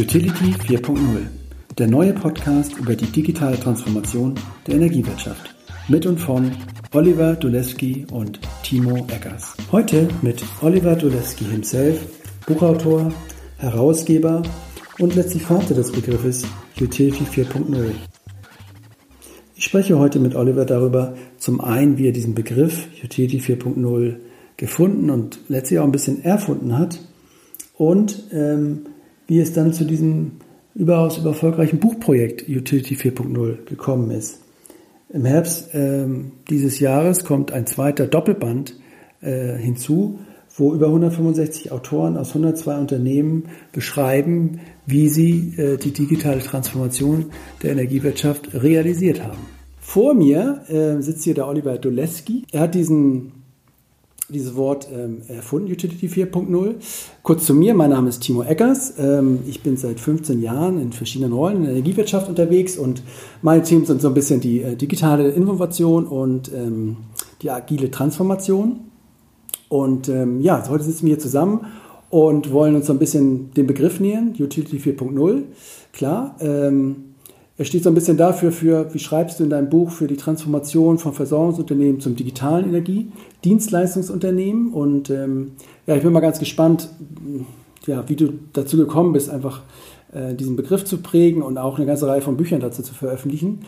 Utility 4.0, der neue Podcast über die digitale Transformation der Energiewirtschaft. Mit und von Oliver Dulewski und Timo Eggers. Heute mit Oliver Dulewski himself, Buchautor, Herausgeber und letztlich Vater des Begriffes Utility 4.0. Ich spreche heute mit Oliver darüber, zum einen, wie er diesen Begriff Utility 4.0 gefunden und letztlich auch ein bisschen erfunden hat und ähm, wie es dann zu diesem überaus erfolgreichen Buchprojekt Utility 4.0 gekommen ist. Im Herbst ähm, dieses Jahres kommt ein zweiter Doppelband äh, hinzu, wo über 165 Autoren aus 102 Unternehmen beschreiben, wie sie äh, die digitale Transformation der Energiewirtschaft realisiert haben. Vor mir äh, sitzt hier der Oliver Doleski. Er hat diesen dieses Wort ähm, erfunden, Utility 4.0. Kurz zu mir, mein Name ist Timo Eckers. Ähm, ich bin seit 15 Jahren in verschiedenen Rollen in der Energiewirtschaft unterwegs und meine Teams sind so ein bisschen die äh, digitale Innovation und ähm, die agile Transformation. Und ähm, ja, heute sitzen wir hier zusammen und wollen uns so ein bisschen den Begriff nähern, Utility 4.0. Klar, ähm, er steht so ein bisschen dafür, für, wie schreibst du in deinem Buch, für die Transformation von Versorgungsunternehmen zum digitalen Energiedienstleistungsunternehmen. Und ähm, ja, ich bin mal ganz gespannt, ja, wie du dazu gekommen bist, einfach äh, diesen Begriff zu prägen und auch eine ganze Reihe von Büchern dazu zu veröffentlichen.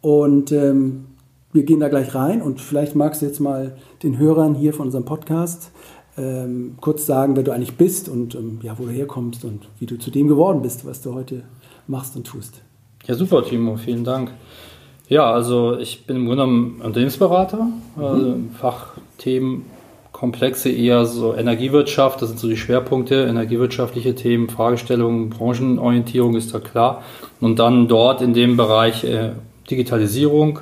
Und ähm, wir gehen da gleich rein und vielleicht magst du jetzt mal den Hörern hier von unserem Podcast ähm, kurz sagen, wer du eigentlich bist und ähm, ja, wo du herkommst und wie du zu dem geworden bist, was du heute machst und tust. Ja, super, Timo, vielen Dank. Ja, also ich bin im Grunde genommen Unternehmensberater, mhm. also Fachthemen, Komplexe eher so Energiewirtschaft, das sind so die Schwerpunkte, energiewirtschaftliche Themen, Fragestellungen, Branchenorientierung ist da klar. Und dann dort in dem Bereich äh, Digitalisierung,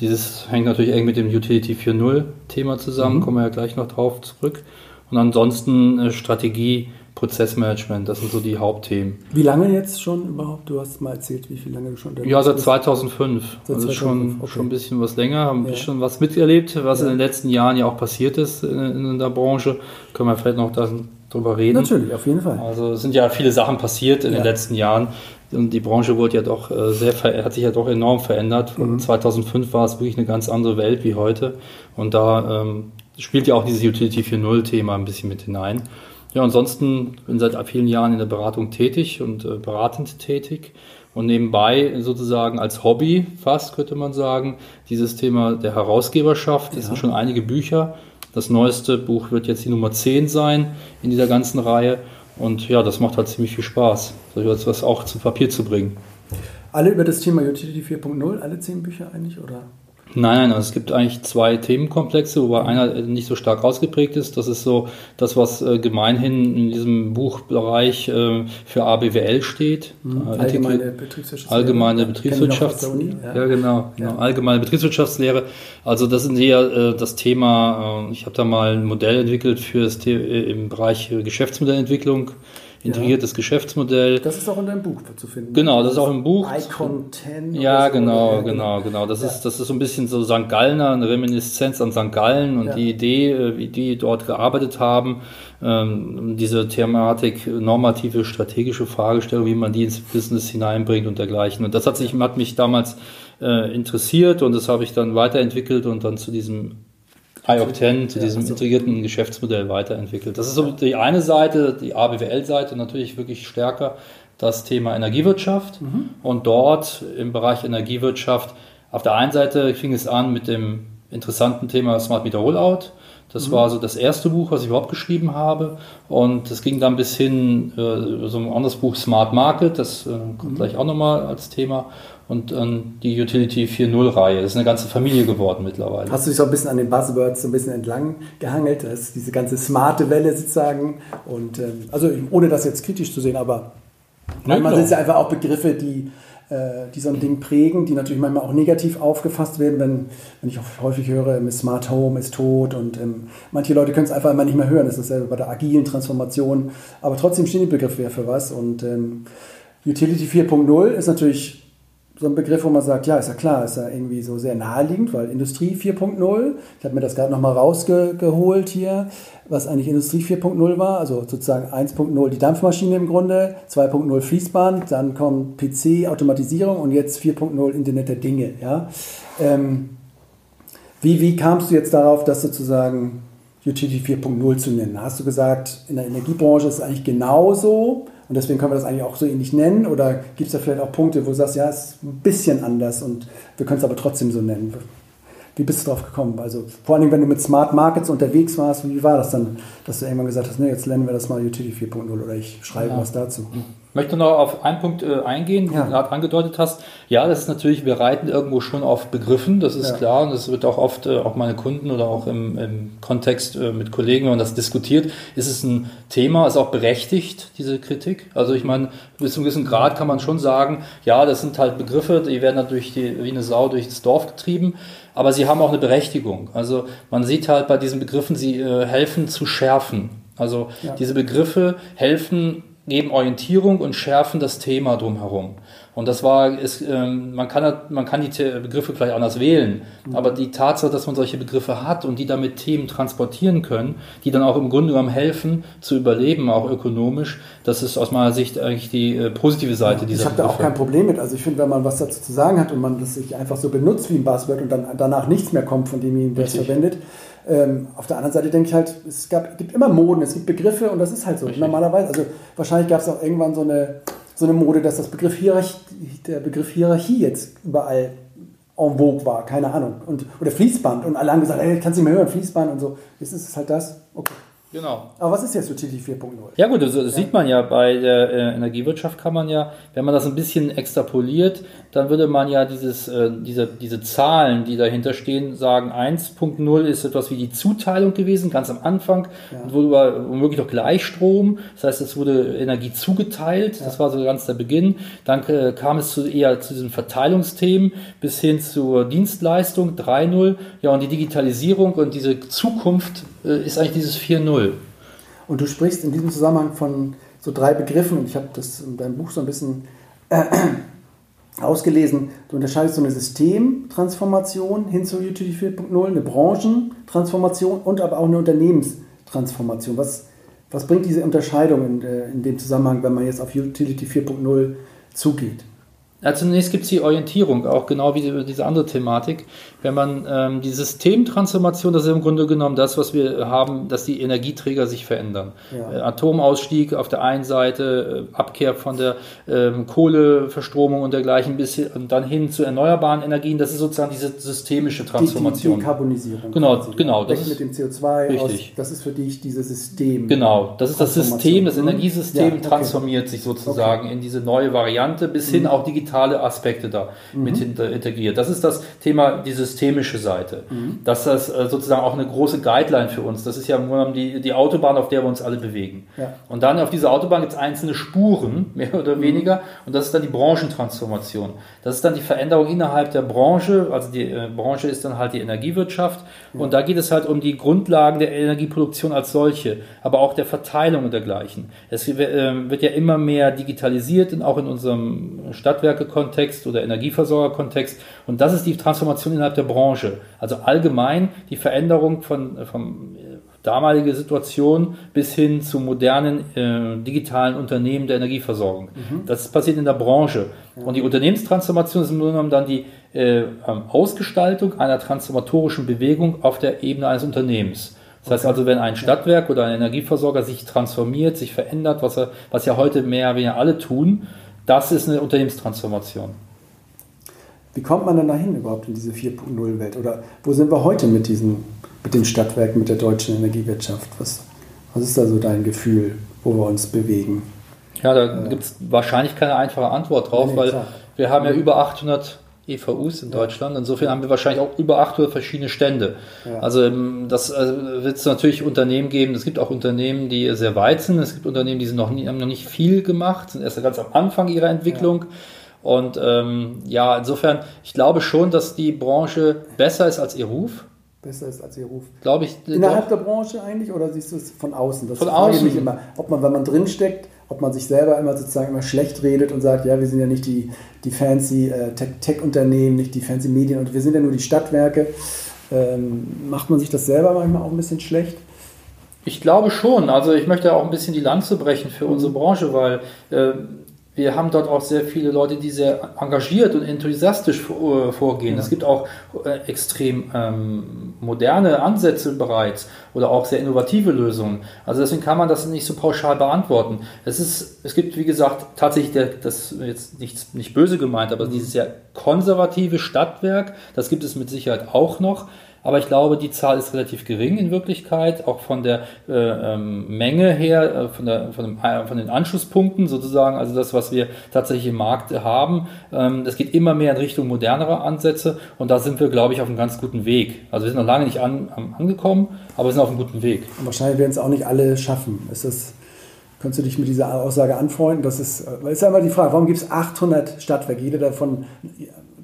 dieses hängt natürlich eng mit dem Utility 4.0 Thema zusammen, mhm. kommen wir ja gleich noch drauf zurück. Und ansonsten äh, Strategie, Prozessmanagement, das sind so die Hauptthemen. Wie lange jetzt schon überhaupt? Du hast mal erzählt, wie viel lange du schon da Ja, seit 2005. Seit also 2005. schon, okay. schon ein bisschen was länger, haben ja. schon was miterlebt, was ja. in den letzten Jahren ja auch passiert ist in, in der Branche. Können wir vielleicht noch darüber reden. Natürlich, auf jeden Fall. Also es sind ja viele Sachen passiert in ja. den letzten Jahren und die Branche wurde ja doch äh, sehr hat sich ja doch enorm verändert. Mhm. 2005 war es wirklich eine ganz andere Welt wie heute und da ähm, spielt ja auch dieses Utility 4.0 Thema ein bisschen mit hinein. Ja, ansonsten bin seit vielen Jahren in der Beratung tätig und äh, beratend tätig und nebenbei sozusagen als Hobby fast könnte man sagen dieses Thema der Herausgeberschaft. Es ja. sind schon einige Bücher. Das neueste Buch wird jetzt die Nummer 10 sein in dieser ganzen Reihe und ja, das macht halt ziemlich viel Spaß, so etwas auch zu Papier zu bringen. Alle über das Thema Utility 4.0, alle 10 Bücher eigentlich oder? Nein, nein, also es gibt eigentlich zwei Themenkomplexe, wobei einer nicht so stark ausgeprägt ist. Das ist so das, was äh, gemeinhin in diesem Buchbereich äh, für ABWL steht. Mhm. Allgemeine Betriebswirtschaftslehre. Allgemeine Betriebswirtschafts ja. ja, genau, genau. Allgemeine Betriebswirtschaftslehre. Also das ist eher äh, das Thema, äh, ich habe da mal ein Modell entwickelt für das The äh, im Bereich Geschäftsmodellentwicklung integriertes ja. Geschäftsmodell. Das ist auch in deinem Buch zu finden. Genau, das ist auch im Buch. Icon 10. Ja, so. genau, genau, genau. Das, ja. ist, das ist so ein bisschen so St. Gallner, eine Reminiszenz an St. Gallen und ja. die Idee, äh, wie die dort gearbeitet haben, ähm, diese Thematik, normative, strategische Fragestellung, wie man die ins Business hineinbringt und dergleichen. Und das hat, sich, hat mich damals äh, interessiert und das habe ich dann weiterentwickelt und dann zu diesem iOctane zu diesem integrierten Geschäftsmodell weiterentwickelt. Das ist so die eine Seite, die ABWL-Seite natürlich wirklich stärker das Thema Energiewirtschaft mhm. und dort im Bereich Energiewirtschaft auf der einen Seite fing es an mit dem interessanten Thema Smart Meter Rollout. Das mhm. war so das erste Buch, was ich überhaupt geschrieben habe. Und es ging dann bis hin, äh, so ein anderes Buch Smart Market, das äh, kommt mhm. gleich auch nochmal als Thema und ähm, die Utility 4.0-Reihe. Das ist eine ganze Familie geworden mittlerweile. Hast du dich so ein bisschen an den Buzzwords so ein bisschen entlang gehangelt? Das ist diese ganze smarte Welle sozusagen. Und ähm, also ohne das jetzt kritisch zu sehen, aber ja, manchmal sind es ja einfach auch Begriffe, die, die so ein Ding prägen, die natürlich manchmal auch negativ aufgefasst werden, wenn, wenn ich häufig höre, Smart Home ist tot und ähm, manche Leute können es einfach immer nicht mehr hören. Das ist ja bei der agilen Transformation. Aber trotzdem stehen die Begriffe ja für was. Und ähm, Utility 4.0 ist natürlich so ein Begriff, wo man sagt, ja, ist ja klar, ist ja irgendwie so sehr naheliegend, weil Industrie 4.0, ich habe mir das gerade nochmal rausgeholt hier, was eigentlich Industrie 4.0 war, also sozusagen 1.0 die Dampfmaschine im Grunde, 2.0 Fließband, dann kommt PC, Automatisierung und jetzt 4.0 Internet der Dinge. Ja? Ähm, wie, wie kamst du jetzt darauf, das sozusagen Utility 4.0 zu nennen? Hast du gesagt, in der Energiebranche ist es eigentlich genauso? Und deswegen können wir das eigentlich auch so ähnlich nennen? Oder gibt es da vielleicht auch Punkte, wo du sagst, ja, es ist ein bisschen anders und wir können es aber trotzdem so nennen? Wie bist du darauf gekommen? Also vor allem, wenn du mit Smart Markets unterwegs warst, wie war das dann, dass du irgendwann gesagt hast, nee, jetzt nennen wir das mal Utility 4.0 oder ich schreibe ja. was dazu? Ich möchte noch auf einen Punkt äh, eingehen, ja. du gerade angedeutet hast. Ja, das ist natürlich, wir reiten irgendwo schon auf Begriffen, das ist ja. klar. Und das wird auch oft, äh, auch meine Kunden oder auch im, im Kontext äh, mit Kollegen, wenn man das diskutiert, ist es ein Thema, ist auch berechtigt, diese Kritik. Also ich meine, bis zu einem gewissen Grad kann man schon sagen, ja, das sind halt Begriffe, die werden natürlich die, wie eine Sau durchs Dorf getrieben aber sie haben auch eine Berechtigung. Also man sieht halt bei diesen Begriffen, sie äh, helfen zu schärfen. Also ja. diese Begriffe helfen geben Orientierung und schärfen das Thema drumherum. Und das war, ist, ähm, man, kann, man kann die Begriffe vielleicht anders wählen, mhm. aber die Tatsache, dass man solche Begriffe hat und die damit Themen transportieren können, die dann auch im Grunde genommen helfen zu überleben, auch ökonomisch, das ist aus meiner Sicht eigentlich die äh, positive Seite ja, dieser Ich habe da auch kein Problem mit. Also ich finde, wenn man was dazu zu sagen hat und man das sich einfach so benutzt wie ein Buzzword und dann danach nichts mehr kommt von der es verwendet, ähm, auf der anderen Seite denke ich halt, es gab, gibt immer Moden, es gibt Begriffe und das ist halt so. Richtig. Normalerweise, also wahrscheinlich gab es auch irgendwann so eine, so eine Mode, dass das Begriff Hierarchie, der Begriff Hierarchie jetzt überall en vogue war, keine Ahnung. Und, oder Fließband und alle haben gesagt, ey, kannst du nicht mehr hören, Fließband und so. Jetzt ist es halt das. Okay. Genau. Aber was ist jetzt Utility 4.0? Ja gut, das, das ja. sieht man ja bei der äh, Energiewirtschaft kann man ja, wenn man das ein bisschen extrapoliert, dann würde man ja dieses, äh, diese, diese Zahlen, die dahinter stehen, sagen, 1.0 ist etwas wie die Zuteilung gewesen, ganz am Anfang, ja. und wurde womöglich noch Gleichstrom, das heißt, es wurde Energie zugeteilt, ja. das war so ganz der Beginn. Dann äh, kam es zu, eher zu diesen Verteilungsthemen bis hin zur Dienstleistung 3.0, ja und die Digitalisierung und diese Zukunft ist eigentlich dieses 4.0. Und du sprichst in diesem Zusammenhang von so drei Begriffen, und ich habe das in deinem Buch so ein bisschen äh, ausgelesen. Du unterscheidest so eine Systemtransformation hin zu Utility 4.0, eine Branchentransformation und aber auch eine Unternehmenstransformation. Was, was bringt diese Unterscheidung in, äh, in dem Zusammenhang, wenn man jetzt auf Utility 4.0 zugeht? Ja, zunächst gibt es die Orientierung, auch genau wie die, diese andere Thematik. Wenn man ähm, die Systemtransformation, das ist im Grunde genommen das, was wir haben, dass die Energieträger sich verändern. Ja. Äh, Atomausstieg auf der einen Seite, äh, Abkehr von der ähm, Kohleverstromung und dergleichen bis hin, und dann hin zu erneuerbaren Energien, das ist sozusagen diese systemische Transformation. Die, die Dekarbonisierung. Genau, quasi. genau. Das ist, mit dem CO2 richtig. Aus, das ist für dich dieses System. Genau, das ist das System, das Energiesystem ja, okay. transformiert sich sozusagen okay. in diese neue Variante bis hin mhm. auch digital digitale Aspekte da mhm. mit integriert. Das ist das Thema, die systemische Seite. Mhm. Das ist äh, sozusagen auch eine große Guideline für uns. Das ist ja die, die Autobahn, auf der wir uns alle bewegen. Ja. Und dann auf dieser Autobahn gibt es einzelne Spuren, mehr oder mhm. weniger, und das ist dann die Branchentransformation. Das ist dann die Veränderung innerhalb der Branche, also die äh, Branche ist dann halt die Energiewirtschaft ja. und da geht es halt um die Grundlagen der Energieproduktion als solche, aber auch der Verteilung und dergleichen. Es äh, wird ja immer mehr digitalisiert, auch in unserem Stadtwerk Kraftwerke-Kontext oder Energieversorger-Kontext. Und das ist die Transformation innerhalb der Branche. Also allgemein die Veränderung von, von äh, damalige Situation bis hin zu modernen äh, digitalen Unternehmen der Energieversorgung. Mhm. Das passiert in der Branche. Und die Unternehmenstransformation ist im Grunde genommen dann die äh, Ausgestaltung einer transformatorischen Bewegung auf der Ebene eines Unternehmens. Das heißt also, wenn ein Stadtwerk oder ein Energieversorger sich transformiert, sich verändert, was, er, was ja heute mehr oder weniger alle tun, das ist eine Unternehmenstransformation. Wie kommt man denn dahin überhaupt in diese 4.0-Welt? Oder wo sind wir heute mit, diesen, mit den Stadtwerken, mit der deutschen Energiewirtschaft? Was, was ist da so dein Gefühl, wo wir uns bewegen? Ja, da äh, gibt es wahrscheinlich keine einfache Antwort drauf, nee, weil klar. wir haben ja über 800 EVUs in Deutschland. Insofern haben wir wahrscheinlich auch über 800 verschiedene Stände. Ja. Also ähm, das also wird es natürlich Unternehmen geben. Es gibt auch Unternehmen, die sehr weit sind. Es gibt Unternehmen, die sind noch nie, haben noch nicht viel gemacht, sind erst ganz am Anfang ihrer Entwicklung. Ja. Und ähm, ja, insofern, ich glaube schon, dass die Branche besser ist als ihr Ruf. Besser ist als ihr Ruf. Glaube ich. Innerhalb doch. der Branche eigentlich oder siehst du es von außen? Das von außen. Mich immer, ob man, wenn man drinsteckt, ob man sich selber immer sozusagen immer schlecht redet und sagt, ja, wir sind ja nicht die, die fancy äh, Tech-Unternehmen, nicht die fancy Medien und wir sind ja nur die Stadtwerke. Ähm, macht man sich das selber manchmal auch ein bisschen schlecht? Ich glaube schon. Also ich möchte auch ein bisschen die Lanze brechen für unsere Branche, weil äh, wir haben dort auch sehr viele Leute, die sehr engagiert und enthusiastisch äh, vorgehen. Ja. Es gibt auch äh, extrem ähm, moderne Ansätze bereits oder auch sehr innovative Lösungen. Also deswegen kann man das nicht so pauschal beantworten. Es, ist, es gibt, wie gesagt, tatsächlich, der, das jetzt nicht, nicht böse gemeint, aber dieses sehr konservative Stadtwerk, das gibt es mit Sicherheit auch noch. Aber ich glaube, die Zahl ist relativ gering in Wirklichkeit, auch von der äh, ähm, Menge her, äh, von, der, von, dem, äh, von, den Anschlusspunkten sozusagen, also das, was wir tatsächlich im Markt haben. Ähm, das geht immer mehr in Richtung modernerer Ansätze und da sind wir, glaube ich, auf einem ganz guten Weg. Also wir sind noch lange nicht an, angekommen, aber wir sind auf einem guten Weg. Und wahrscheinlich werden es auch nicht alle schaffen. Ist das Könntest du dich mit dieser Aussage anfreunden? Das ist, das ist immer die Frage, warum gibt es 800 Stadtwerke? Jeder davon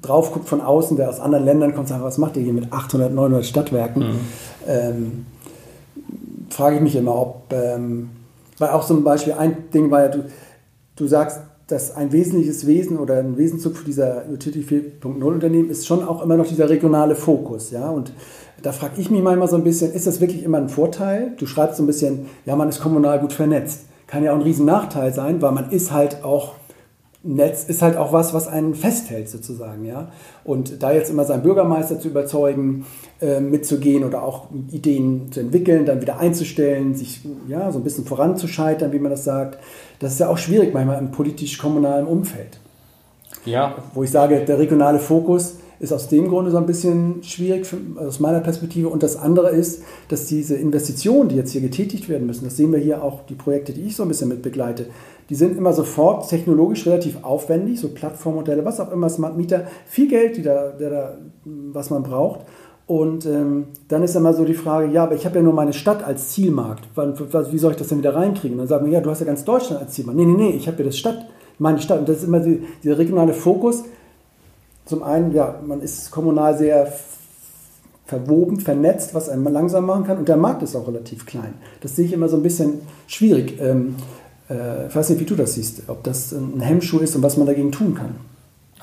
drauf guckt von außen, der aus anderen Ländern kommt, sagt, was macht ihr hier mit 800, 900 Stadtwerken? Mhm. Ähm, frage ich mich immer, ob, ähm, weil auch zum Beispiel ein Ding war ja, du, du sagst, dass ein wesentliches Wesen oder ein Wesenzug für dieser Utility 4.0 Unternehmen ist schon auch immer noch dieser regionale Fokus, ja, und da frage ich mich manchmal so ein bisschen, ist das wirklich immer ein Vorteil? Du schreibst so ein bisschen, ja, man ist kommunal gut vernetzt. Kann ja auch ein riesen Nachteil sein, weil man ist halt auch Netz ist halt auch was, was einen festhält sozusagen, ja. Und da jetzt immer seinen Bürgermeister zu überzeugen, äh, mitzugehen oder auch Ideen zu entwickeln, dann wieder einzustellen, sich ja so ein bisschen voranzuscheitern, wie man das sagt, das ist ja auch schwierig manchmal im politisch-kommunalen Umfeld. Ja. Wo ich sage, der regionale Fokus ist aus dem Grunde so ein bisschen schwierig für, aus meiner Perspektive. Und das andere ist, dass diese Investitionen, die jetzt hier getätigt werden müssen, das sehen wir hier auch die Projekte, die ich so ein bisschen mit begleite, die sind immer sofort technologisch relativ aufwendig, so Plattformmodelle, was auch immer, Smart Meter, viel Geld, die da, der da, was man braucht. Und ähm, dann ist immer so die Frage, ja, aber ich habe ja nur meine Stadt als Zielmarkt. Wie soll ich das denn wieder reinkriegen? Dann sagen wir, ja, du hast ja ganz Deutschland als Zielmarkt. Nee, nee, nee, ich habe ja das Stadt, meine Stadt. Und das ist immer die, dieser regionale Fokus. Zum einen, ja, man ist kommunal sehr verwoben, vernetzt, was einen langsam machen kann. Und der Markt ist auch relativ klein. Das sehe ich immer so ein bisschen schwierig. Ähm, äh, ich weiß nicht, wie du das siehst, ob das ein Hemmschuh ist und was man dagegen tun kann.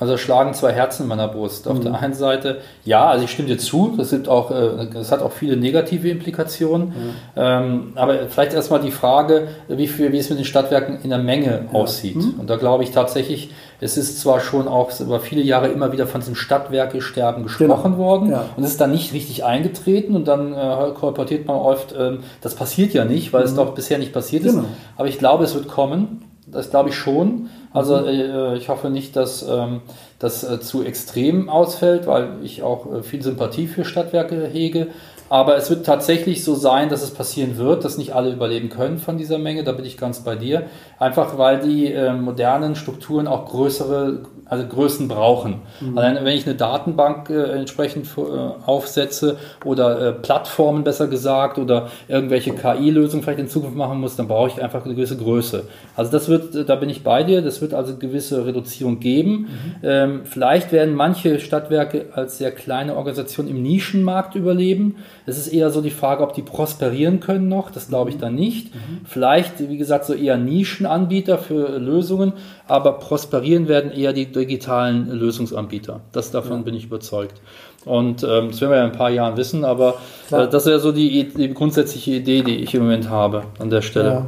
Also schlagen zwei Herzen in meiner Brust. Auf mhm. der einen Seite, ja, also ich stimme dir zu, das, sind auch, äh, das hat auch viele negative Implikationen. Mhm. Ähm, aber vielleicht erstmal die Frage, wie, viel, wie es mit den Stadtwerken in der Menge ja. aussieht. Mhm. Und da glaube ich tatsächlich, es ist zwar schon auch über viele Jahre immer wieder von diesem Stadtwerkesterben gesprochen genau. worden ja. und es ist dann nicht richtig eingetreten und dann äh, kolportiert man oft, äh, das passiert ja nicht, weil es mhm. doch bisher nicht passiert genau. ist. Aber ich glaube, es wird kommen. Das glaube ich schon. Also mhm. äh, ich hoffe nicht, dass ähm, das äh, zu extrem ausfällt, weil ich auch äh, viel Sympathie für Stadtwerke hege. Aber es wird tatsächlich so sein, dass es passieren wird, dass nicht alle überleben können von dieser Menge. Da bin ich ganz bei dir. Einfach weil die äh, modernen Strukturen auch größere also Größen brauchen. Mhm. Allein wenn ich eine Datenbank äh, entsprechend äh, aufsetze oder äh, Plattformen besser gesagt oder irgendwelche KI-Lösungen vielleicht in Zukunft machen muss, dann brauche ich einfach eine gewisse Größe. Also das wird, äh, da bin ich bei dir, das wird also eine gewisse Reduzierung geben. Mhm. Ähm, vielleicht werden manche Stadtwerke als sehr kleine Organisation im Nischenmarkt überleben. Es ist eher so die Frage, ob die prosperieren können noch, das glaube ich mhm. dann nicht. Mhm. Vielleicht, wie gesagt, so eher Nischenanbieter für Lösungen, aber prosperieren werden eher die digitalen Lösungsanbieter. Das davon ja. bin ich überzeugt. Und ähm, das werden wir ja in ein paar Jahren wissen, aber äh, das wäre so die, die, grundsätzliche Idee, die ich im Moment habe an der Stelle. Ja.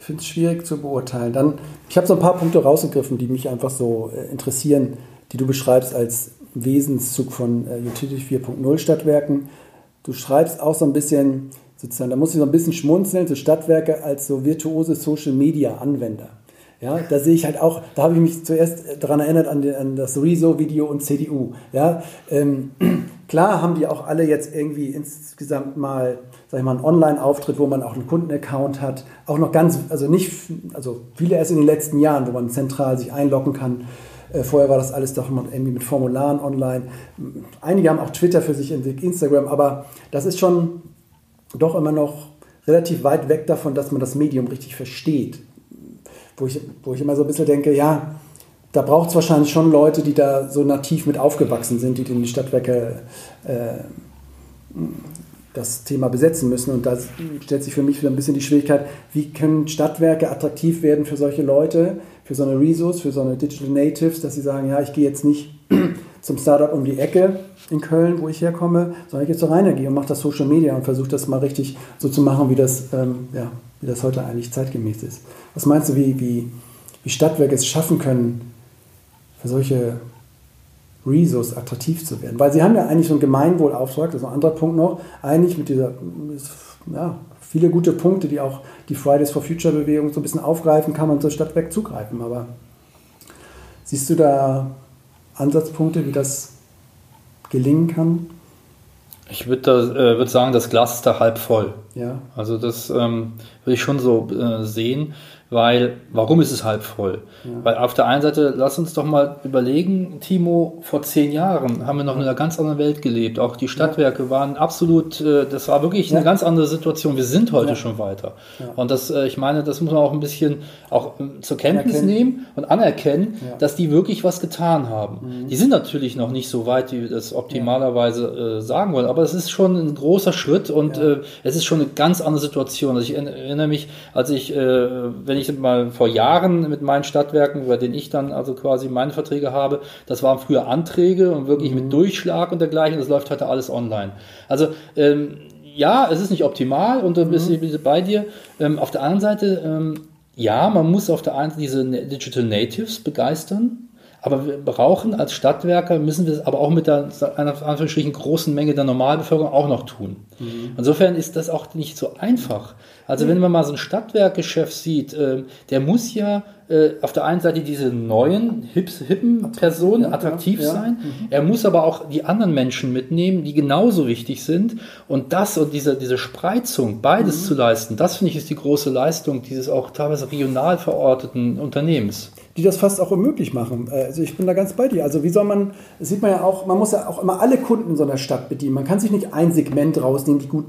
Ich finde es schwierig zu beurteilen. Dann, ich habe so ein paar Punkte rausgegriffen, die mich einfach so äh, interessieren, die du beschreibst als Wesenszug von äh, Utility 4.0 Stadtwerken. Du schreibst auch so ein bisschen, sozusagen, da muss ich so ein bisschen schmunzeln, so Stadtwerke als so virtuose Social Media Anwender. Ja, da sehe ich halt auch, da habe ich mich zuerst daran erinnert an, an das Rezo-Video und CDU. Ja, ähm, klar haben die auch alle jetzt irgendwie insgesamt mal, sag ich mal, einen Online-Auftritt, wo man auch einen Kundenaccount hat. Auch noch ganz, also nicht, also viele erst in den letzten Jahren, wo man zentral sich einloggen kann. Äh, vorher war das alles doch irgendwie mit Formularen online. Einige haben auch Twitter für sich entdeckt, Instagram, aber das ist schon doch immer noch relativ weit weg davon, dass man das Medium richtig versteht wo ich, wo ich immer so ein bisschen denke, ja, da braucht es wahrscheinlich schon Leute, die da so nativ mit aufgewachsen sind, die die Stadtwerke äh, das Thema besetzen müssen. Und da stellt sich für mich wieder ein bisschen die Schwierigkeit, wie können Stadtwerke attraktiv werden für solche Leute, für so eine Resource, für so eine Digital Natives, dass sie sagen, ja, ich gehe jetzt nicht zum Startup um die Ecke in Köln, wo ich herkomme, sondern ich gehe zur Rheinenergie und mache das Social Media und versuche das mal richtig so zu machen, wie das, ähm, ja, wie das heute eigentlich zeitgemäß ist. Was meinst du, wie, wie, wie Stadtwerke es schaffen können, für solche Resource attraktiv zu werden? Weil sie haben ja eigentlich so einen Gemeinwohlauftrag, das ist ein anderer Punkt noch, eigentlich mit dieser, ja, viele gute Punkte, die auch die Fridays for Future Bewegung so ein bisschen aufgreifen, kann man zur Stadtwerk zugreifen. Aber siehst du da Ansatzpunkte, wie das gelingen kann? Ich würde äh, würd sagen, das Glas ist da halb voll. Ja. Also das ähm, würde ich schon so äh, sehen weil warum ist es halb voll? Ja. Weil auf der einen Seite, lass uns doch mal überlegen, Timo, vor zehn Jahren haben wir noch in einer ganz anderen Welt gelebt. Auch die Stadtwerke waren absolut, äh, das war wirklich ja. eine ganz andere Situation. Wir sind heute ja. schon weiter. Und das, äh, ich meine, das muss man auch ein bisschen auch ähm, zur Kenntnis Erkennen. nehmen und anerkennen, dass die wirklich was getan haben. Mhm. Die sind natürlich noch nicht so weit, wie wir das optimalerweise äh, sagen wollen, aber es ist schon ein großer Schritt und es ist schon eine ganz andere Situation. Also ich erinnere mich, als ich, wenn ich ich mal vor Jahren mit meinen Stadtwerken, bei denen ich dann also quasi meine Verträge habe, das waren früher Anträge und wirklich mhm. mit Durchschlag und dergleichen. Das läuft heute alles online. Also ähm, ja, es ist nicht optimal und da bist du bei dir. Ähm, auf der anderen Seite, ähm, ja, man muss auf der einen Seite diese Digital Natives begeistern. Aber wir brauchen als Stadtwerker, müssen wir es aber auch mit der einer Anführungsstrichen großen Menge der Normalbevölkerung auch noch tun. Mhm. Insofern ist das auch nicht so einfach. Also mhm. wenn man mal so ein Stadtwerkgeschäft sieht, äh, der muss ja auf der einen Seite diese neuen, hips, hippen Personen ja, attraktiv ja, ja. sein. Mhm. Er muss aber auch die anderen Menschen mitnehmen, die genauso wichtig sind. Und das und diese, diese Spreizung, beides mhm. zu leisten, das finde ich ist die große Leistung dieses auch teilweise regional verorteten Unternehmens die das fast auch unmöglich machen. Äh, also ich bin da ganz bei dir. Also wie soll man, das sieht man ja auch, man muss ja auch immer alle Kunden in so einer Stadt bedienen. Man kann sich nicht ein Segment rausnehmen, die gut,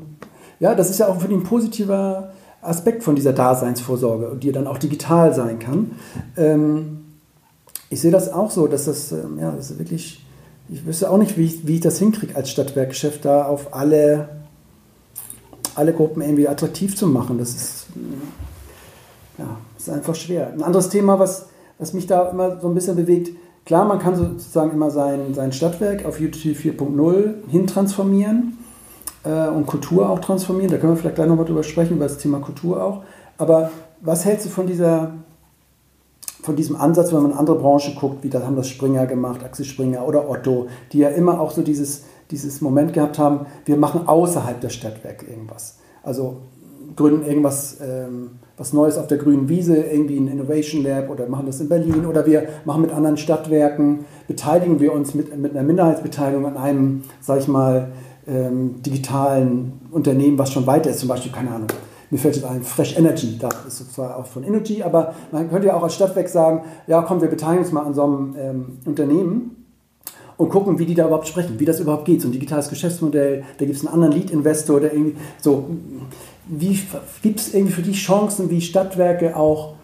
ja, das ist ja auch für die ein positiver Aspekt von dieser Daseinsvorsorge, die dann auch digital sein kann. Ähm, ich sehe das auch so, dass das, ähm, ja, das ist wirklich, ich wüsste auch nicht, wie ich, wie ich das hinkriege als Stadtwerkchef, da auf alle, alle Gruppen irgendwie attraktiv zu machen. Das ist, ja, ist einfach schwer. Ein anderes Thema, was was mich da immer so ein bisschen bewegt. Klar, man kann sozusagen immer sein, sein Stadtwerk auf YouTube 4.0 hin transformieren äh, und Kultur auch transformieren. Da können wir vielleicht gleich nochmal drüber sprechen, über das Thema Kultur auch. Aber was hältst du von dieser von diesem Ansatz, wenn man in andere Branchen guckt, wie da haben das Springer gemacht, Axel Springer oder Otto, die ja immer auch so dieses, dieses Moment gehabt haben, wir machen außerhalb der Stadtwerke irgendwas. Also gründen irgendwas ähm, was Neues auf der grünen Wiese, irgendwie ein Innovation Lab oder machen das in Berlin oder wir machen mit anderen Stadtwerken, beteiligen wir uns mit, mit einer Minderheitsbeteiligung an einem, sag ich mal, ähm, digitalen Unternehmen, was schon weiter ist, zum Beispiel, keine Ahnung, mir fällt jetzt ein, Fresh Energy, da ist zwar auch von Energy, aber man könnte ja auch als Stadtwerk sagen, ja komm, wir beteiligen uns mal an so einem ähm, Unternehmen und gucken, wie die da überhaupt sprechen, wie das überhaupt geht. So ein digitales Geschäftsmodell, da gibt es einen anderen Lead-Investor, der irgendwie so wie gibt es irgendwie für die Chancen, wie Stadtwerke auch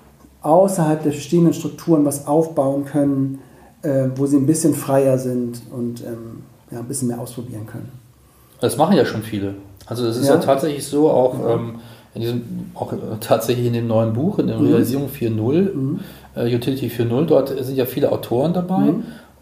außerhalb der bestehenden Strukturen was aufbauen können, äh, wo sie ein bisschen freier sind und ähm, ja, ein bisschen mehr ausprobieren können? Das machen ja schon viele. Also es ist ja, ja tatsächlich so, auch, ja. ähm, in diesem, auch äh, tatsächlich in dem neuen Buch, in der mhm. Realisierung 4.0, mhm. äh, Utility 4.0, dort sind ja viele Autoren dabei.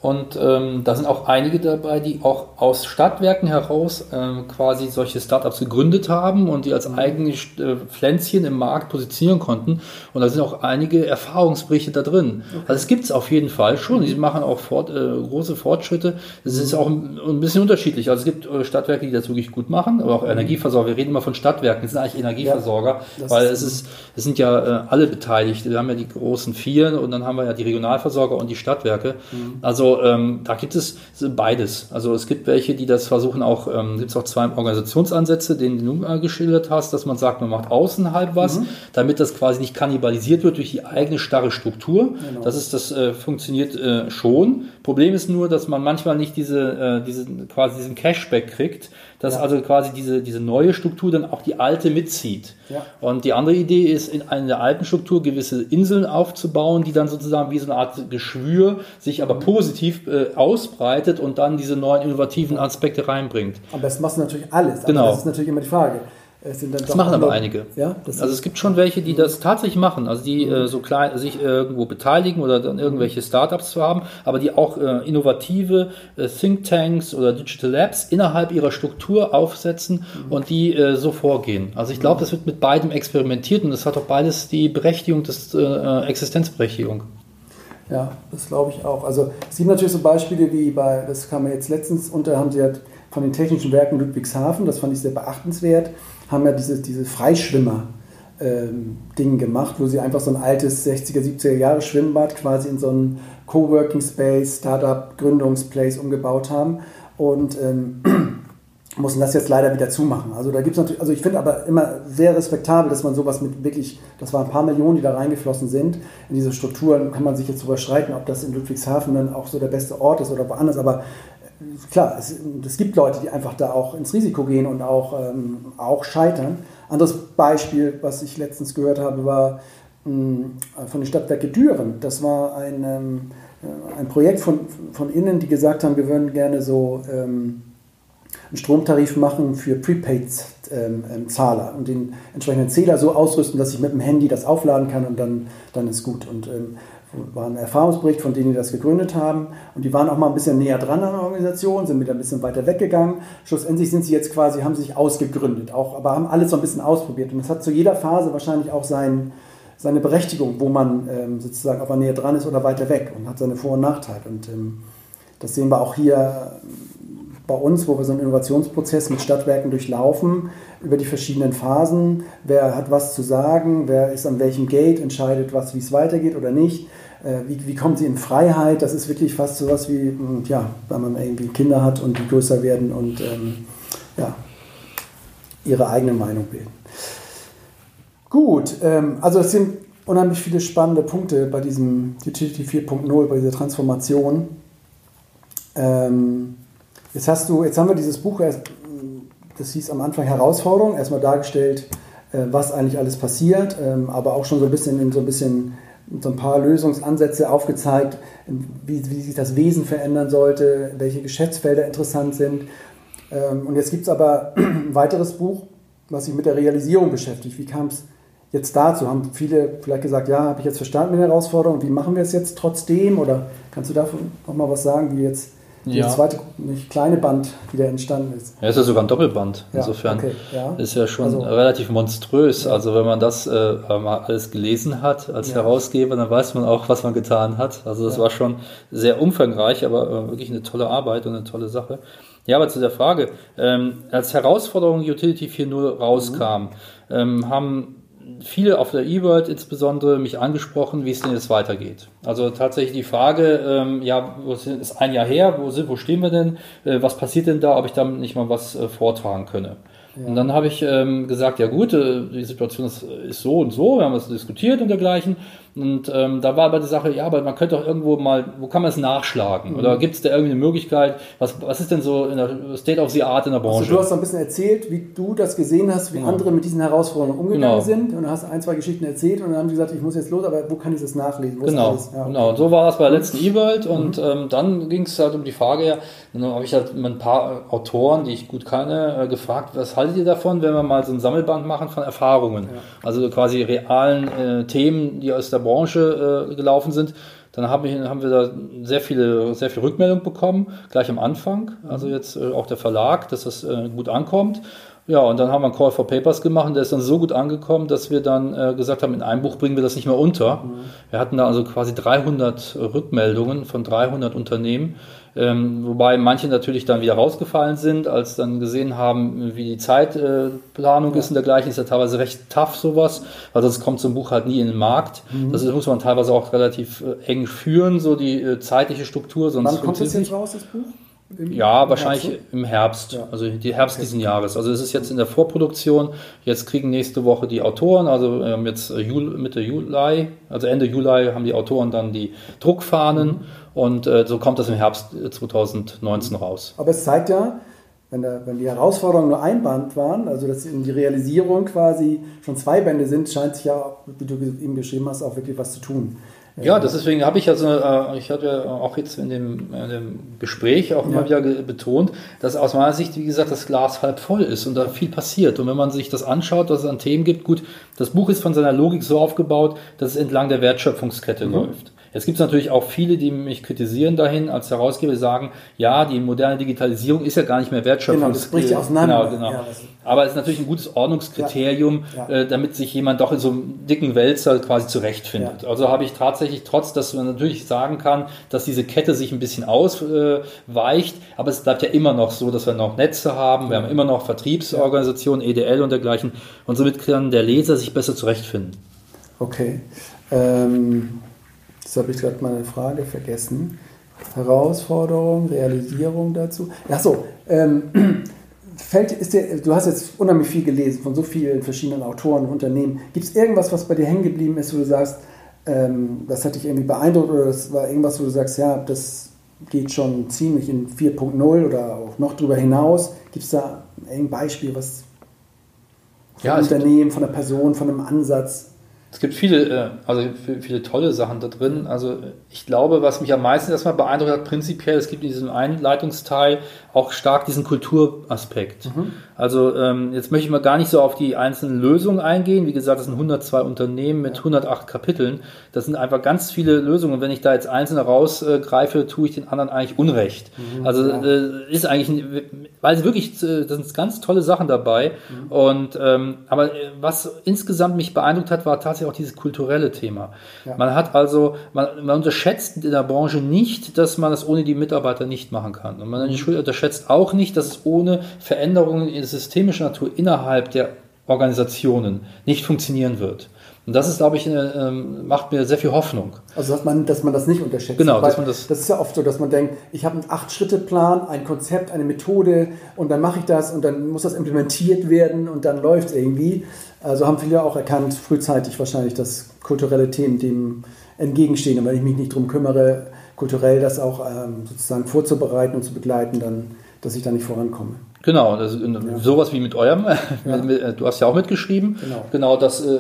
Mhm. Und ähm, da sind auch einige dabei, die auch aus Stadtwerken heraus ähm, quasi solche Startups gegründet haben und die als mhm. eigene äh, Pflänzchen im Markt positionieren konnten. Und da sind auch einige Erfahrungsberichte da drin. Okay. Also es gibt es auf jeden Fall schon. Die machen auch fort, äh, große Fortschritte. Es ist auch ein, ein, bisschen unterschiedlich. Also es gibt äh, Stadtwerke, die das wirklich gut machen, aber auch mhm. Energieversorger. Wir reden immer von Stadtwerken. Es sind eigentlich Energieversorger, ja, weil es ist, es sind ja äh, alle beteiligt. Wir haben ja die großen vier und dann haben wir ja die Regionalversorger und die Stadtwerke. Mhm. Also ähm, da gibt es beides. Also es gibt welche, die das versuchen auch, ähm, gibt es auch zwei Organisationsansätze, den du äh, geschildert hast, dass man sagt, man macht außenhalb was, mhm. damit das quasi nicht kannibalisiert wird durch die eigene starre Struktur. Genau. Das ist, das äh, funktioniert äh, schon. Problem ist nur, dass man manchmal nicht diese, äh, diese quasi diesen Cashback kriegt, dass ja. also quasi diese, diese neue Struktur dann auch die alte mitzieht. Ja. Und die andere Idee ist, in einer alten Struktur gewisse Inseln aufzubauen, die dann sozusagen wie so eine Art Geschwür sich aber positiv positiv äh, ausbreitet und dann diese neuen innovativen Aspekte reinbringt. Aber das machst du natürlich alles. Genau. Aber das ist natürlich immer die Frage. Das machen aber einige. Ja, also es gibt schon welche, die das tatsächlich machen, also die äh, so klein sich irgendwo beteiligen oder dann irgendwelche Startups zu haben, aber die auch äh, innovative äh, Thinktanks oder Digital Labs innerhalb ihrer Struktur aufsetzen mhm. und die äh, so vorgehen. Also ich glaube, das wird mit beidem experimentiert und das hat auch beides die Berechtigung, das äh, Existenzberechtigung. Ja, das glaube ich auch. Also es gibt natürlich so Beispiele wie bei, das kam mir jetzt letztens unter, haben sie halt von den Technischen Werken Ludwigshafen, das fand ich sehr beachtenswert, haben ja diese, diese Freischwimmer. Ähm, gemacht, wo sie einfach so ein altes 60er, 70er Jahre Schwimmbad quasi in so einen Coworking Space, Startup, Gründungsplace umgebaut haben und ähm, mussten das jetzt leider wieder zumachen. Also da gibt es natürlich, also ich finde aber immer sehr respektabel, dass man sowas mit wirklich, das waren ein paar Millionen, die da reingeflossen sind. In diese Strukturen kann man sich jetzt darüber streiten, ob das in Ludwigshafen dann auch so der beste Ort ist oder woanders, aber klar, es, es, gibt Leute, die einfach da auch ins Risiko gehen und auch, ähm, auch scheitern. Anderes Beispiel, was ich letztens gehört habe, war mh, hm, von den Stadtwerke Düren. Das war ein, ähm, ein Projekt von, von innen, die gesagt haben, wir würden gerne so ähm, einen Stromtarif machen für Prepaid-Zahler ähm, und den entsprechenden Zähler so ausrüsten, dass ich mit dem Handy das aufladen kann und dann, dann ist gut. Und ähm, war ein Erfahrungsbericht von denen, die das gegründet haben. Und die waren auch mal ein bisschen näher dran an der Organisation, sind wieder ein bisschen weiter weggegangen. Schlussendlich sind sie jetzt quasi, haben sich ausgegründet, auch, aber haben alles so ein bisschen ausprobiert. Und das hat zu jeder Phase wahrscheinlich auch sein, seine Berechtigung, wo man ähm, sozusagen, ob man näher dran ist oder weiter weg und hat seine Vor- und Nachteile. Und ähm, das sehen wir auch hier bei uns, wo wir so einen Innovationsprozess mit Stadtwerken durchlaufen, über die verschiedenen Phasen. Wer hat was zu sagen? Wer ist an welchem Gate? Entscheidet was, wie es weitergeht oder nicht? Äh, wie, wie kommt sie in Freiheit? Das ist wirklich fast so was wie, hm, ja, wenn man irgendwie Kinder hat und die größer werden und ähm, ja, ihre eigene Meinung bilden. Gut, ähm, also es sind unheimlich viele spannende Punkte bei diesem Utility 4.0, bei dieser Transformation. Ähm, Jetzt hast du, jetzt haben wir dieses Buch, das hieß am Anfang Herausforderung, erstmal dargestellt, äh, was eigentlich alles passiert, ähm, aber auch schon so ein bisschen so ein bisschen so ein paar Lösungsansätze aufgezeigt, wie, wie sich das Wesen verändern sollte, welche Geschäftsfelder interessant sind. Ähm, und jetzt gibt es aber ein weiteres Buch, was sich mit der Realisierung beschäftigt. Wie kam es jetzt dazu? Haben viele vielleicht gesagt, ja, habe ich jetzt verstanden mit der Herausforderung, wie machen wir es jetzt trotzdem? Oder kannst du davon nochmal was sagen, wie jetzt ja. das zweite kleine Band wieder entstanden ist. Ja, ist ja sogar ein Doppelband. Insofern okay. ja. ist ja schon also, relativ monströs. Ja. Also wenn man das äh, mal alles gelesen hat als Herausgeber, dann weiß man auch, was man getan hat. Also das war schon sehr umfangreich, aber äh, wirklich eine tolle Arbeit und eine tolle Sache. Ja, aber zu der Frage, ähm, als Herausforderung Utility 4.0 rauskam, mhm. ähm, haben viele auf der E-World insbesondere mich angesprochen, wie es denn jetzt weitergeht. Also tatsächlich die Frage, ähm, ja, wo ist ein Jahr her, wo, sind, wo stehen wir denn, äh, was passiert denn da, ob ich damit nicht mal was äh, vortragen könne. Ja. Und dann habe ich ähm, gesagt, ja gut, äh, die Situation ist, ist, so und so, wir haben das diskutiert und dergleichen. Und ähm, da war aber die Sache, ja, aber man könnte doch irgendwo mal, wo kann man es nachschlagen? Mhm. Oder gibt es da irgendwie eine Möglichkeit? Was, was ist denn so in der State of the Art in der Branche? Also du hast ein bisschen erzählt, wie du das gesehen hast, wie genau. andere mit diesen Herausforderungen umgegangen genau. sind. Und du hast ein, zwei Geschichten erzählt und dann haben die gesagt, ich muss jetzt los, aber wo kann ich das nachlesen? Wo genau, ja, genau. Und so war es bei der letzten E-World. Und mhm. ähm, dann ging es halt um die Frage, ja, dann habe ich halt ein paar Autoren, die ich gut kenne, äh, gefragt, was haltet ihr davon, wenn wir mal so ein Sammelband machen von Erfahrungen? Ja. Also quasi realen äh, Themen, die aus der Branche äh, gelaufen sind, dann haben wir, haben wir da sehr viele, sehr viel Rückmeldung bekommen, gleich am Anfang. Also jetzt äh, auch der Verlag, dass das äh, gut ankommt. Ja, und dann haben wir einen Call for Papers gemacht und der ist dann so gut angekommen, dass wir dann äh, gesagt haben, in einem Buch bringen wir das nicht mehr unter. Mhm. Wir hatten da also quasi 300 Rückmeldungen von 300 Unternehmen, ähm, wobei manche natürlich dann wieder rausgefallen sind, als dann gesehen haben, wie die Zeitplanung äh, ist und dergleichen. Ist ja teilweise recht tough sowas, weil sonst kommt so ein Buch halt nie in den Markt. Mhm. Das muss man teilweise auch relativ äh, eng führen, so die äh, zeitliche Struktur. Sonst Wann kommt das jetzt raus, das Buch? Im, ja, wahrscheinlich Herbst? im Herbst, ja. also die Herbst okay. diesen Jahres. Also es ist jetzt in der Vorproduktion. Jetzt kriegen nächste Woche die Autoren, also ähm, jetzt äh, Jul, Mitte Juli, also Ende Juli haben die Autoren dann die Druckfahnen mhm. und äh, so kommt das im Herbst 2019 äh, raus. Aber es zeigt ja, wenn, der, wenn die Herausforderungen nur ein Band waren, also dass in die Realisierung quasi schon zwei Bände sind, scheint sich ja, wie du eben geschrieben hast, auch wirklich was zu tun. Ja, deswegen habe ich also, äh, ich hatte auch jetzt in dem, in dem Gespräch auch immer ja. wieder betont, dass aus meiner Sicht, wie gesagt, das Glas halb voll ist und da viel passiert. Und wenn man sich das anschaut, was es an Themen gibt, gut, das Buch ist von seiner Logik so aufgebaut, dass es entlang der Wertschöpfungskette mhm. läuft. Jetzt gibt es natürlich auch viele, die mich kritisieren dahin als Herausgeber, sagen, ja, die moderne Digitalisierung ist ja gar nicht mehr Wertschöpfung. Genau, das bricht ja auseinander. Genau, genau. Ja, Aber es ist natürlich ein gutes Ordnungskriterium, ja, ja. Äh, damit sich jemand doch in so einem dicken Wälzer quasi zurechtfindet. Also habe ich tatsächlich, trotz dass man natürlich sagen kann, dass diese Kette sich ein bisschen ausweicht, aber es bleibt ja immer noch so, dass wir noch Netze haben, wir haben immer noch Vertriebsorganisationen, EDL und dergleichen und somit kann der Leser sich besser zurechtfinden. Okay. Ähm Jetzt habe ich gerade meine Frage vergessen. Herausforderung, Realisierung dazu. Achso, ähm, fällt, ist dir, du hast jetzt unheimlich viel gelesen von so vielen verschiedenen Autoren und Unternehmen. Gibt es irgendwas, was bei dir hängen geblieben ist, wo du sagst, ähm, das hat dich irgendwie beeindruckt oder das war irgendwas, wo du sagst, ja, das geht schon ziemlich in 4.0 oder auch noch darüber hinaus? Gibt es da ein Beispiel, was von ja, einem Unternehmen, von einer Person, von einem Ansatz? Es gibt viele, äh, also viele tolle Sachen da drin. Also ich glaube, was mich am meisten erstmal beeindruckt hat, prinzipiell, es gibt in diesem Einleitungsteil auch stark diesen Kulturaspekt. Mhm. Also ähm, jetzt möchte ich mal gar nicht so auf die einzelnen Lösungen eingehen. Wie gesagt, das sind 102 Unternehmen mit 108 Kapiteln. Das sind einfach ganz viele Lösungen. Und wenn ich da jetzt einzelne rausgreife, tue ich den anderen eigentlich Unrecht. Mhm, also ja. äh, ist eigentlich, weil sie wirklich, äh, das sind ganz tolle Sachen dabei. Mhm. Und ähm, aber äh, was insgesamt mich beeindruckt hat, war tatsächlich auch dieses kulturelle Thema. Ja. Man hat also, man, man unterschätzt in der Branche nicht, dass man das ohne die Mitarbeiter nicht machen kann. Und man mhm. Unterschätzt auch nicht, dass es ohne Veränderungen systemischer Natur innerhalb der Organisationen nicht funktionieren wird. Und das ist, glaube ich, eine, ähm, macht mir sehr viel Hoffnung. Also, dass man, dass man das nicht unterschätzt. Genau, dass man das, das ist ja oft so, dass man denkt, ich habe einen Acht-Schritte-Plan, ein Konzept, eine Methode und dann mache ich das und dann muss das implementiert werden und dann läuft es irgendwie. Also haben viele auch erkannt, frühzeitig wahrscheinlich, dass kulturelle Themen dem entgegenstehen. Und wenn ich mich nicht darum kümmere, kulturell das auch ähm, sozusagen vorzubereiten und zu begleiten, dann, dass ich da nicht vorankomme. Genau, ja. sowas wie mit eurem. Ja. Äh, du hast ja auch mitgeschrieben. Genau, genau das äh,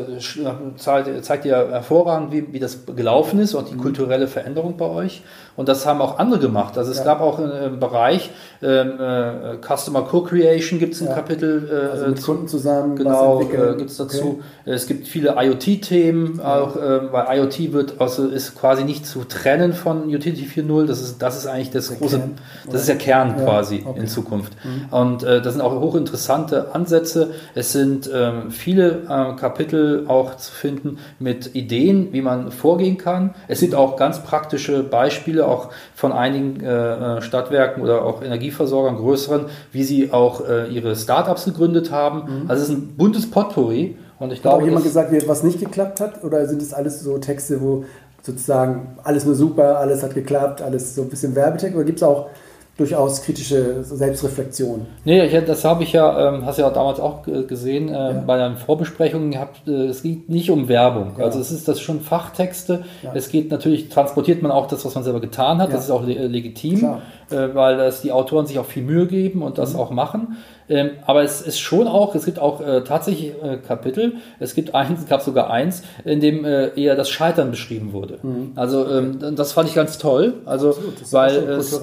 zeigt, zeigt dir hervorragend, wie, wie das gelaufen ist und die mhm. kulturelle Veränderung bei euch. Und das haben auch andere gemacht. Also es ja. gab auch einen Bereich ähm, äh, Customer Co-Creation gibt es ein Kapitel. Äh, also mit Kunden zusammen. Genau, äh, gibt es dazu. Okay. Es gibt viele IoT-Themen, auch äh, weil IoT wird also ist quasi nicht zu trennen von Utility 4.0. Das ist das ist eigentlich das, das große, Kern, das ist der Kern quasi okay. in Zukunft. Mhm. Und äh, das sind auch hochinteressante Ansätze. Es sind ähm, viele äh, Kapitel auch zu finden mit Ideen, wie man vorgehen kann. Es sind auch ganz praktische Beispiele, auch von einigen äh, äh Stadtwerken oder auch Energieversorgern, größeren, wie sie auch äh, ihre Startups gegründet haben. Mhm. Also es ist ein buntes Potpourri. Und ich glaube, Hat auch jemand gesagt, was nicht geklappt hat? Oder sind es alles so Texte, wo sozusagen alles nur super, alles hat geklappt, alles so ein bisschen Werbetext? Oder gibt es auch durchaus kritische Selbstreflexion. Nee, das habe ich ja, ähm, hast du ja damals auch gesehen, äh, ja. bei deinen Vorbesprechungen gehabt, äh, es geht nicht um Werbung. Ja. Also es ist das schon Fachtexte. Ja. Es geht natürlich, transportiert man auch das, was man selber getan hat, das ist auch le legitim, äh, weil das die Autoren sich auch viel Mühe geben und das mhm. auch machen. Ähm, aber es ist schon auch, es gibt auch äh, tatsächlich äh, Kapitel, es gibt eins, es gab sogar eins, in dem äh, eher das Scheitern beschrieben wurde. Mhm. Also ähm, das fand ich ganz toll. Also Absolut, weil es,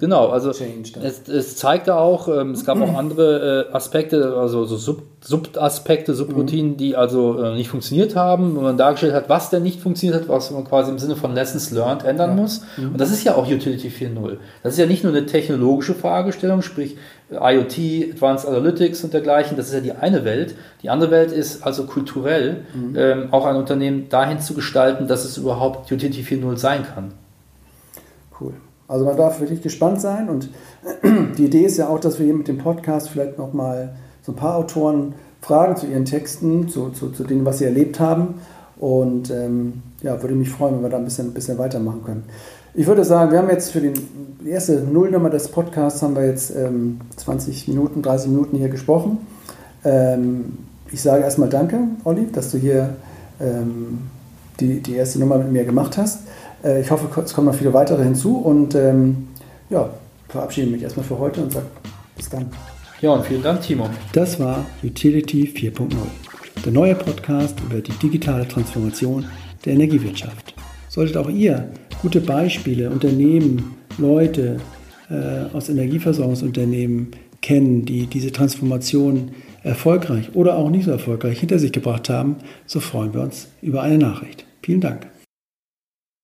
genau, also es, es zeigte auch, ähm, es gab auch andere äh, Aspekte, also so Sub Subaspekte, Subroutinen, mhm. die also äh, nicht funktioniert haben, wo man dargestellt hat, was denn nicht funktioniert hat, was man quasi im Sinne von Lessons Learned ändern ja. muss. Mhm. Und das ist ja auch Utility 4.0. Das ist ja nicht nur eine technologische Fragestellung, sprich IoT, Advanced Analytics und dergleichen, das ist ja die eine Welt. Die andere Welt ist also kulturell mhm. ähm, auch ein Unternehmen dahin zu gestalten, dass es überhaupt Utility 4.0 sein kann. Also man darf wirklich gespannt sein und die Idee ist ja auch, dass wir hier mit dem Podcast vielleicht nochmal so ein paar Autoren fragen zu ihren Texten, zu, zu, zu dem, was sie erlebt haben und ähm, ja, würde mich freuen, wenn wir da ein bisschen, ein bisschen weitermachen können. Ich würde sagen, wir haben jetzt für den, die erste Nullnummer des Podcasts haben wir jetzt ähm, 20 Minuten, 30 Minuten hier gesprochen. Ähm, ich sage erstmal Danke, Olli, dass du hier ähm, die, die erste Nummer mit mir gemacht hast. Äh, ich hoffe, es kommen noch viele weitere hinzu und ähm, ja, verabschiede mich erstmal für heute und sage bis dann. Ja, und vielen Dank, Timo. Das war Utility 4.0, der neue Podcast über die digitale Transformation der Energiewirtschaft. Solltet auch ihr gute Beispiele, Unternehmen, Leute äh, aus Energieversorgungsunternehmen kennen, die diese Transformation erfolgreich oder auch nicht so erfolgreich hinter sich gebracht haben, so freuen wir uns über eine Nachricht. Vielen Dank.